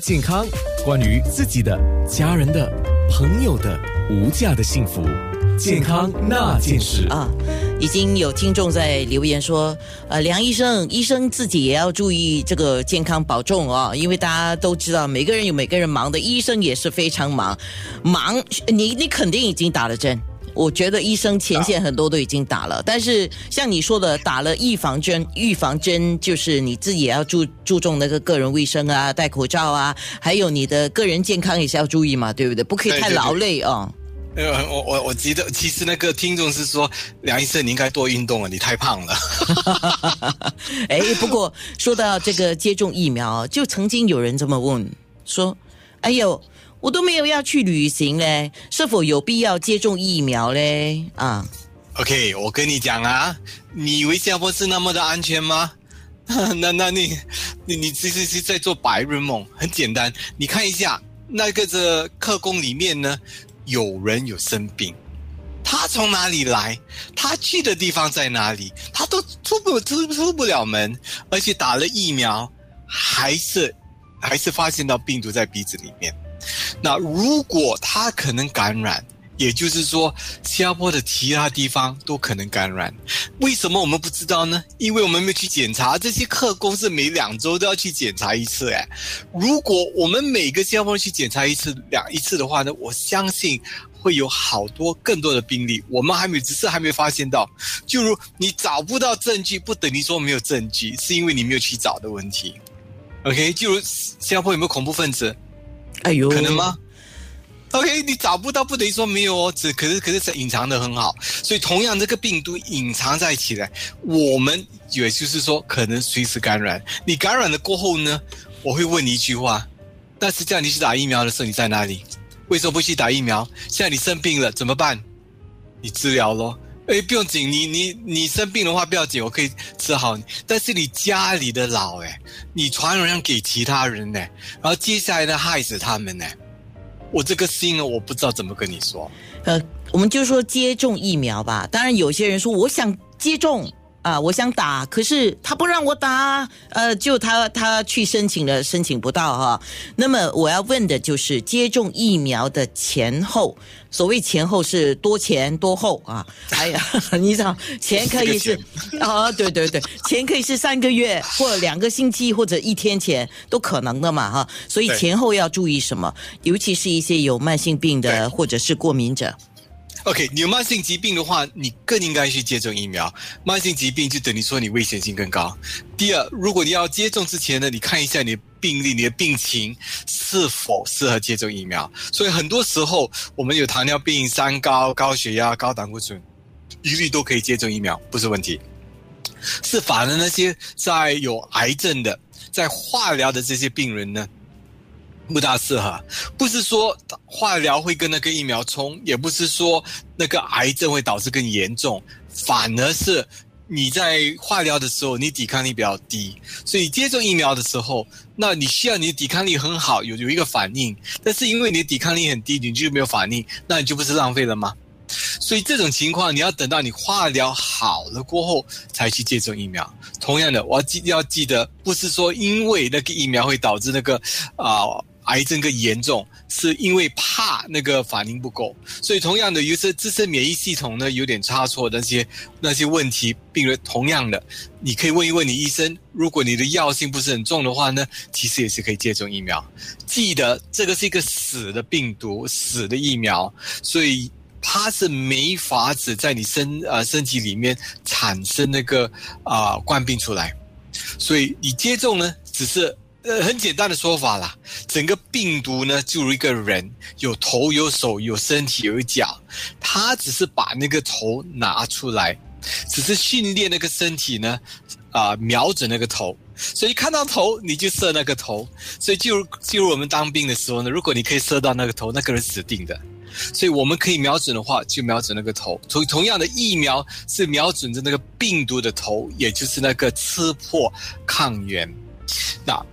健康，关于自己的、家人的、朋友的无价的幸福，健康那件事。啊，已经有听众在留言说，呃，梁医生，医生自己也要注意这个健康保重哦，因为大家都知道，每个人有每个人忙的，医生也是非常忙，忙，你你肯定已经打了针。我觉得医生前线很多都已经打了，但是像你说的，打了预防针，预防针就是你自己也要注注重那个个人卫生啊，戴口罩啊，还有你的个人健康也是要注意嘛，对不对？不可以太劳累啊。呃，我我我记得，其实那个听众是说，梁医生你应该多运动啊，你太胖了。哎，不过说到这个接种疫苗，就曾经有人这么问说：“哎呦。”我都没有要去旅行嘞，是否有必要接种疫苗嘞？啊，OK，我跟你讲啊，你以为新加坡是那么的安全吗？那那你你你其实是在做白日梦。很简单，你看一下那个这客工里面呢，有人有生病，他从哪里来？他去的地方在哪里？他都出不出出不了门，而且打了疫苗，还是还是发现到病毒在鼻子里面。那如果他可能感染，也就是说，新加坡的其他地方都可能感染。为什么我们不知道呢？因为我们没有去检查。这些客工是每两周都要去检查一次。哎，如果我们每个新加坡去检查一次、两一次的话呢，我相信会有好多更多的病例。我们还没，只是还没发现到。就如你找不到证据，不等于说没有证据，是因为你没有去找的问题。OK，就如新加坡有没有恐怖分子？哎呦，可能吗？OK，你找不到不等于说没有哦，只可是可是隐藏的很好，所以同样这个病毒隐藏在一起来，我们也就是说可能随时感染。你感染了过后呢，我会问你一句话：，但是叫你去打疫苗的时候你在哪里？为什么不去打疫苗？现在你生病了怎么办？你治疗咯。哎，不用紧，你你你生病的话不要紧，我可以治好你。但是你家里的老哎，你传染给其他人呢，然后接下来呢害死他们呢，我这个心呢，我不知道怎么跟你说。呃，我们就说接种疫苗吧。当然有些人说我想接种。啊，我想打，可是他不让我打，呃，就他他去申请了，申请不到哈。那么我要问的就是接种疫苗的前后，所谓前后是多前多后啊？哎呀，你知道前可以是啊，对对对，前可以是三个月或两个星期或者一天前都可能的嘛哈。所以前后要注意什么？尤其是一些有慢性病的或者是过敏者。OK，你有慢性疾病的话，你更应该去接种疫苗。慢性疾病就等于说你危险性更高。第二，如果你要接种之前呢，你看一下你的病历、你的病情是否适合接种疫苗。所以很多时候，我们有糖尿病、三高、高血压、高胆固醇，一律都可以接种疫苗，不是问题。是反而那些在有癌症的、在化疗的这些病人呢？不大适合，不是说化疗会跟那个疫苗冲，也不是说那个癌症会导致更严重，反而是你在化疗的时候，你抵抗力比较低，所以接种疫苗的时候，那你需要你的抵抗力很好，有有一个反应，但是因为你的抵抗力很低，你就没有反应，那你就不是浪费了吗？所以这种情况，你要等到你化疗好了过后才去接种疫苗。同样的，我要记要记得，不是说因为那个疫苗会导致那个啊。癌症更严重，是因为怕那个反应不够，所以同样的，有些自身免疫系统呢有点差错，那些那些问题，病人同样的，你可以问一问你医生，如果你的药性不是很重的话呢，其实也是可以接种疫苗。记得这个是一个死的病毒，死的疫苗，所以它是没法子在你身呃身体里面产生那个啊冠病出来，所以你接种呢只是。呃，很简单的说法啦，整个病毒呢，就如一个人，有头有手有身体有脚，他只是把那个头拿出来，只是训练那个身体呢，啊，瞄准那个头，所以看到头你就射那个头，所以就就如我们当兵的时候呢，如果你可以射到那个头，那个人死定的，所以我们可以瞄准的话，就瞄准那个头。同同样的疫苗是瞄准着那个病毒的头，也就是那个刺破抗原，那。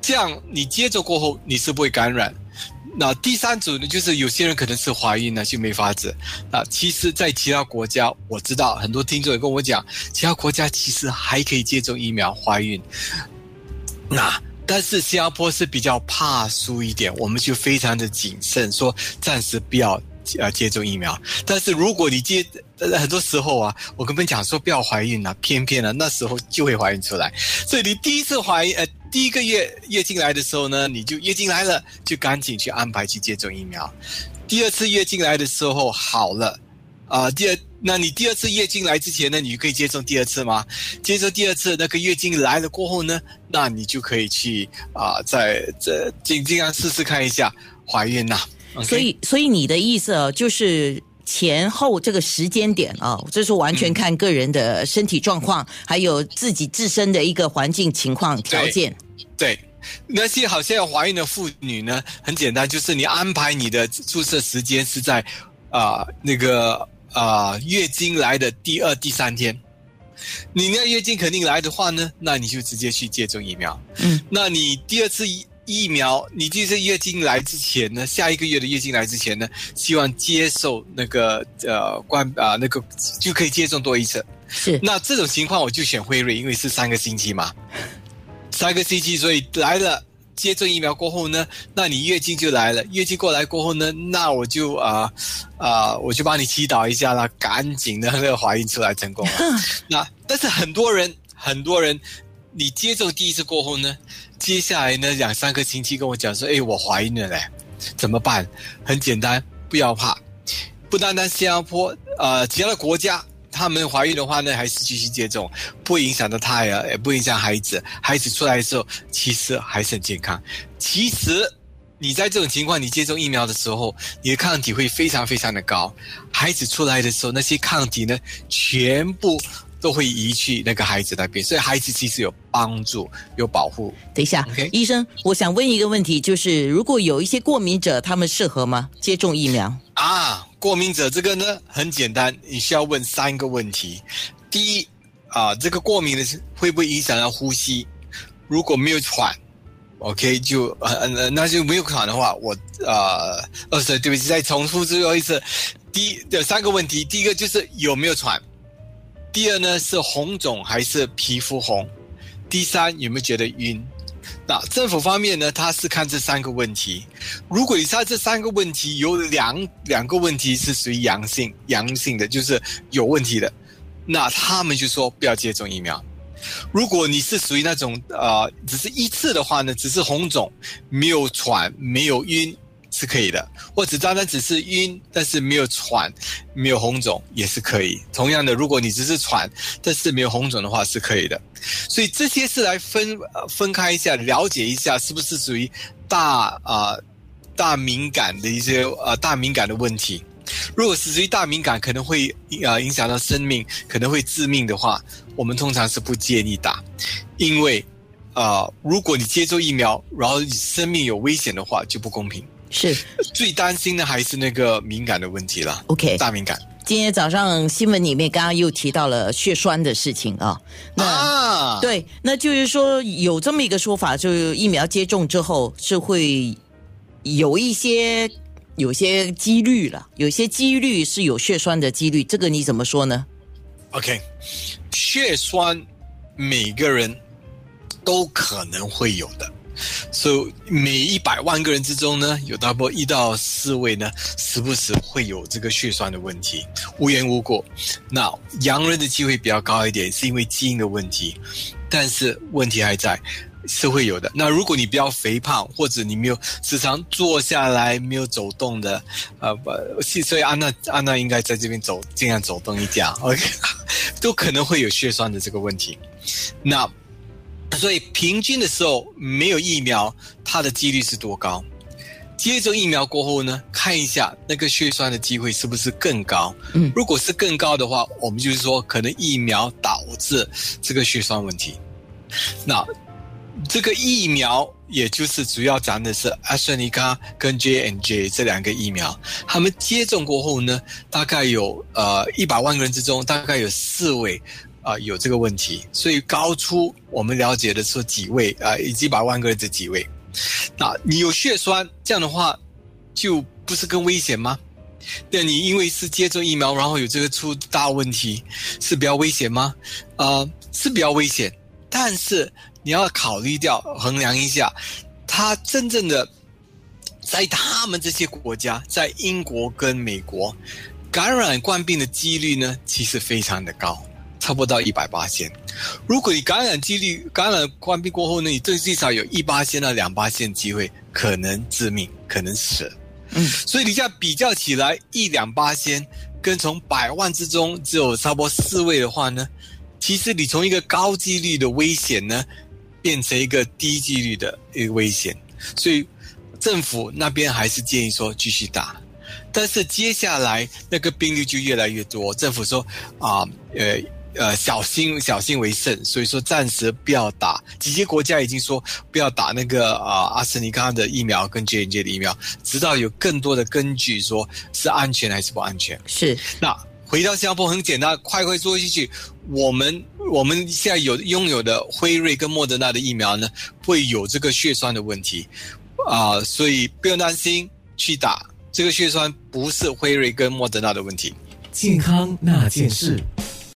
这样你接种过后你是不会感染。那第三组呢，就是有些人可能是怀孕呢就没法子。啊，其实，在其他国家我知道很多听众也跟我讲，其他国家其实还可以接种疫苗怀孕。那。但是新加坡是比较怕输一点，我们就非常的谨慎，说暂时不要呃接种疫苗。但是如果你接，很多时候啊，我跟你们讲说不要怀孕啊，偏偏呢那时候就会怀孕出来。所以你第一次怀孕，呃，第一个月月经来的时候呢，你就月经来了，就赶紧去安排去接种疫苗。第二次月经来的时候好了，啊，第二，那你第二次月经来之前呢，你可以接种第二次吗？接种第二次那个月经来了过后呢，那你就可以去啊，在这尽尽量试试看一下怀孕呐。所以，所以你的意思啊，就是前后这个时间点啊，这是完全看个人的身体状况，还有自己自身的一个环境情况条件。对。那些好像要怀孕的妇女呢，很简单，就是你安排你的注射时间是在，啊那个啊月经来的第二、第三天。你那月经肯定来的话呢，那你就直接去接种疫苗。嗯，那你第二次疫疫苗，你就是月经来之前呢，下一个月的月经来之前呢，希望接受那个呃关啊那个就可以接种多一次。是。那这种情况我就选辉瑞，因为是三个星期嘛。三个星期，所以来了接种疫苗过后呢，那你月经就来了。月经过来过后呢，那我就啊啊，我就帮你祈祷一下啦，赶紧的那个怀孕出来成功了。那但是很多人很多人，你接种第一次过后呢，接下来呢两三个星期跟我讲说，哎，我怀孕了嘞，怎么办？很简单，不要怕，不单单新加坡，呃，其他的国家。他们怀孕的话呢，还是继续接种，不影响到胎儿，也不影响孩子。孩子出来的时候，其实还是很健康。其实你在这种情况，你接种疫苗的时候，你的抗体会非常非常的高。孩子出来的时候，那些抗体呢，全部都会移去那个孩子那边，所以孩子其实有帮助，有保护。等一下，医生，我想问一个问题，就是如果有一些过敏者，他们适合吗？接种疫苗啊？过敏者这个呢很简单，你需要问三个问题。第一啊，这个过敏的是会不会影响到呼吸？如果没有喘，OK 就呃呃那就没有喘的话，我呃二十对不起，再重复最后一次。第一有三个问题，第一个就是有没有喘，第二呢是红肿还是皮肤红，第三有没有觉得晕？那政府方面呢？他是看这三个问题。如果以上这三个问题有两两个问题是属于阳性，阳性的就是有问题的，那他们就说不要接种疫苗。如果你是属于那种呃，只是一次的话呢，只是红肿，没有喘，没有晕。是可以的，或者单单只是晕，但是没有喘，没有红肿也是可以。同样的，如果你只是喘，但是没有红肿的话，是可以的。所以这些是来分分开一下，了解一下是不是属于大啊大敏感的一些呃大敏感的问题。如果是属于大敏感，可能会啊影响到生命，可能会致命的话，我们通常是不建议打，因为啊如果你接种疫苗，然后生命有危险的话，就不公平。是 最担心的还是那个敏感的问题了。OK，大敏感。今天早上新闻里面刚刚又提到了血栓的事情啊。那对，那就是说有这么一个说法，就是疫苗接种之后是会有一些有些几率了，有些几率是有血栓的几率。这个你怎么说呢？OK，血栓每个人都可能会有的。所以每一百万个人之中呢，有大概一到四位呢，时不时会有这个血栓的问题，无缘无故。那洋人的机会比较高一点，是因为基因的问题，但是问题还在，是会有的。那如果你比较肥胖，或者你没有时常坐下来没有走动的，呃不，所以安娜安娜应该在这边走，尽量走动一点，OK，都可能会有血栓的这个问题。那。所以平均的时候没有疫苗，它的几率是多高？接种疫苗过后呢，看一下那个血栓的机会是不是更高？嗯，如果是更高的话，我们就是说可能疫苗导致这个血栓问题。那这个疫苗也就是主要讲的是阿斯尼康跟 J and J 这两个疫苗，他们接种过后呢，大概有呃一百万个人之中，大概有四位。啊，有这个问题，所以高出我们了解的说几位啊，以及百万个人这几位。那你有血栓，这样的话就不是更危险吗？那你因为是接种疫苗，然后有这个出大问题，是比较危险吗？啊，是比较危险，但是你要考虑掉衡量一下，它真正的在他们这些国家，在英国跟美国，感染冠病的几率呢，其实非常的高，差不多到一百八千。如果你感染几率感染冠病过后呢，你最至少有一八千到两八千机会可能致命，可能死。嗯，所以你这样比较起来，一两八千跟从百万之中只有差不多四位的话呢，其实你从一个高几率的危险呢，变成一个低几率的一个危险。所以政府那边还是建议说继续打，但是接下来那个病例就越来越多。政府说啊，呃。呃，小心小心为胜，所以说暂时不要打。几些国家已经说不要打那个啊阿斯尼康的疫苗跟 J N J 的疫苗，直到有更多的根据说是安全还是不安全。是。那回到新加坡很简单，快快说一句，我们我们现在有拥有的辉瑞跟莫德纳的疫苗呢，会有这个血栓的问题啊，所以不用担心去打这个血栓，不是辉瑞跟莫德纳的问题。健康那件事。